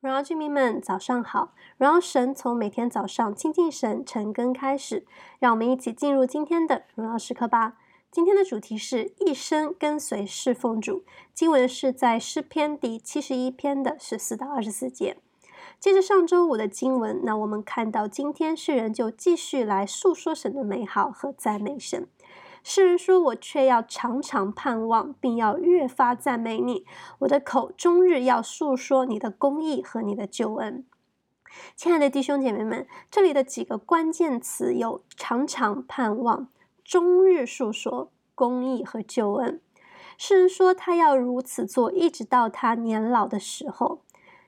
荣耀居民们，早上好！荣耀神从每天早上亲近神、晨更开始，让我们一起进入今天的荣耀时刻吧。今天的主题是一生跟随侍奉主，经文是在诗篇第七十一篇的十四到二十四节。接着上周五的经文，那我们看到今天诗人就继续来诉说神的美好和赞美神。诗人说：“我却要常常盼望，并要越发赞美你。我的口终日要述说你的公义和你的救恩。”亲爱的弟兄姐妹们，这里的几个关键词有“常常盼望”、“终日述说”、“公义”和“救恩”。诗人说他要如此做，一直到他年老的时候。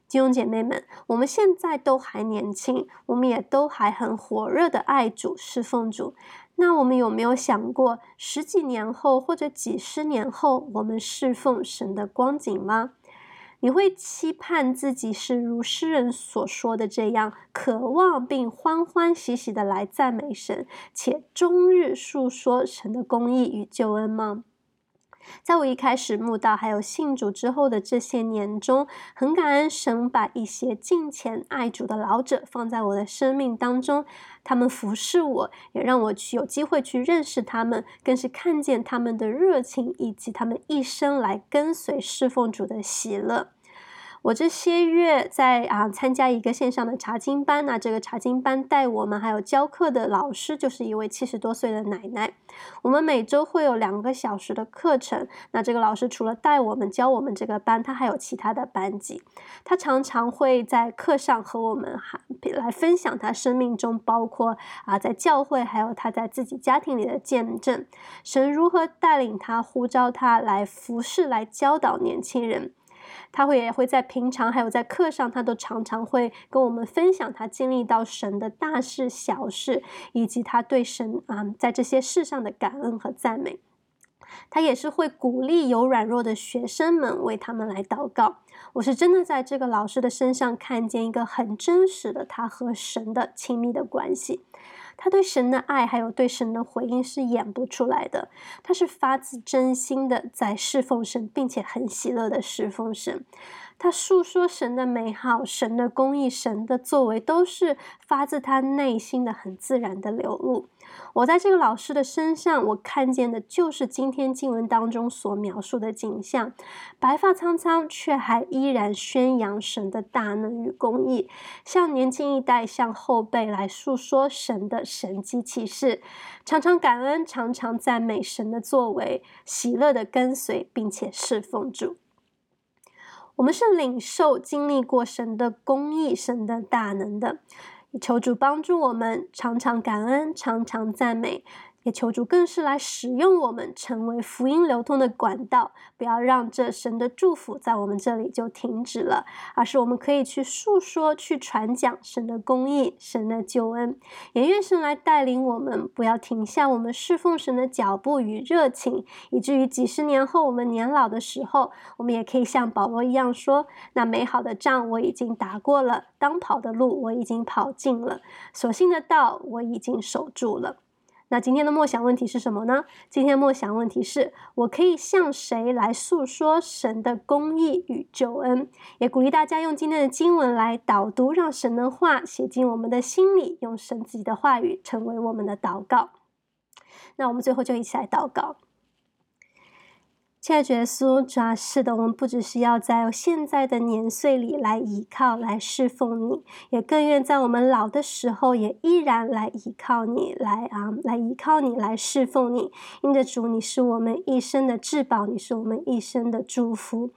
弟兄姐妹们，我们现在都还年轻，我们也都还很火热的爱主、侍奉主。那我们有没有想过，十几年后或者几十年后，我们侍奉神的光景吗？你会期盼自己是如诗人所说的这样，渴望并欢欢喜喜的来赞美神，且终日述说神的公义与救恩吗？在我一开始慕道还有信主之后的这些年中，很感恩神把一些敬虔爱主的老者放在我的生命当中，他们服侍我，也让我去有机会去认识他们，更是看见他们的热情以及他们一生来跟随侍奉主的喜乐。我这些月在啊参加一个线上的查经班，那这个查经班带我们还有教课的老师就是一位七十多岁的奶奶。我们每周会有两个小时的课程，那这个老师除了带我们教我们这个班，他还有其他的班级。他常常会在课上和我们还来分享他生命中包括啊在教会还有他在自己家庭里的见证，神如何带领他呼召他来服侍来教导年轻人。他会也会在平常还有在课上，他都常常会跟我们分享他经历到神的大事小事，以及他对神啊在这些事上的感恩和赞美。他也是会鼓励有软弱的学生们为他们来祷告。我是真的在这个老师的身上看见一个很真实的他和神的亲密的关系。他对神的爱，还有对神的回应是演不出来的。他是发自真心的在侍奉神，并且很喜乐的侍奉神。他诉说神的美好、神的公义、神的作为，都是发自他内心的很自然的流露。我在这个老师的身上，我看见的就是今天经文当中所描述的景象：白发苍苍，却还依然宣扬神的大能与公义，向年轻一代、向后辈来诉说神的神迹奇事，常常感恩，常常赞美神的作为，喜乐的跟随，并且侍奉主。我们是领受经历过神的公义、神的大能的，求主帮助我们，常常感恩，常常赞美。也求主更是来使用我们，成为福音流通的管道，不要让这神的祝福在我们这里就停止了，而是我们可以去诉说、去传讲神的公义、神的救恩。也愿神来带领我们，不要停下我们侍奉神的脚步与热情，以至于几十年后我们年老的时候，我们也可以像保罗一样说：“那美好的仗我已经打过了，当跑的路我已经跑尽了，所幸的道我已经守住了。”那今天的默想问题是什么呢？今天的默想问题是：我可以向谁来诉说神的公义与救恩？也鼓励大家用今天的经文来导读，让神的话写进我们的心里，用神自己的话语成为我们的祷告。那我们最后就一起来祷告。亲爱的耶稣，主啊，是的，我们不只是要在现在的年岁里来依靠、来侍奉你，也更愿在我们老的时候也依然来依靠你，来啊，来依靠你，来侍奉你。因着主，你是我们一生的至宝，你是我们一生的祝福。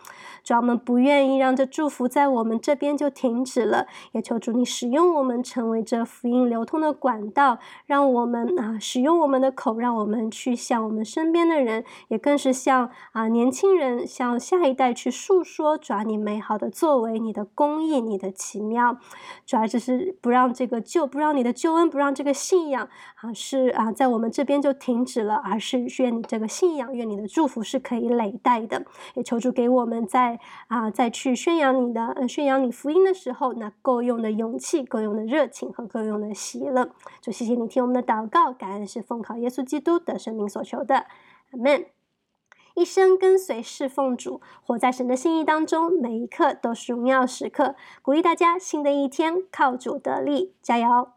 主啊，我们不愿意让这祝福在我们这边就停止了，也求主你使用我们，成为这福音流通的管道，让我们啊使用我们的口，让我们去向我们身边的人，也更是向啊。啊，年轻人向下一代去诉说，主啊，你美好的作为，你的公益，你的奇妙，主要就是不让这个救，不让你的救恩，不让这个信仰啊，是啊，在我们这边就停止了，而是愿你这个信仰，愿你的祝福是可以累代的。也求主给我们在啊，再去宣扬你的，呃，宣扬你福音的时候，那够用的勇气，够用的热情和够用的喜乐。就谢谢你听我们的祷告，感恩是奉靠耶稣基督的生命所求的，阿门。一生跟随侍奉主，活在神的心意当中，每一刻都是荣耀时刻。鼓励大家，新的一天靠主得力，加油！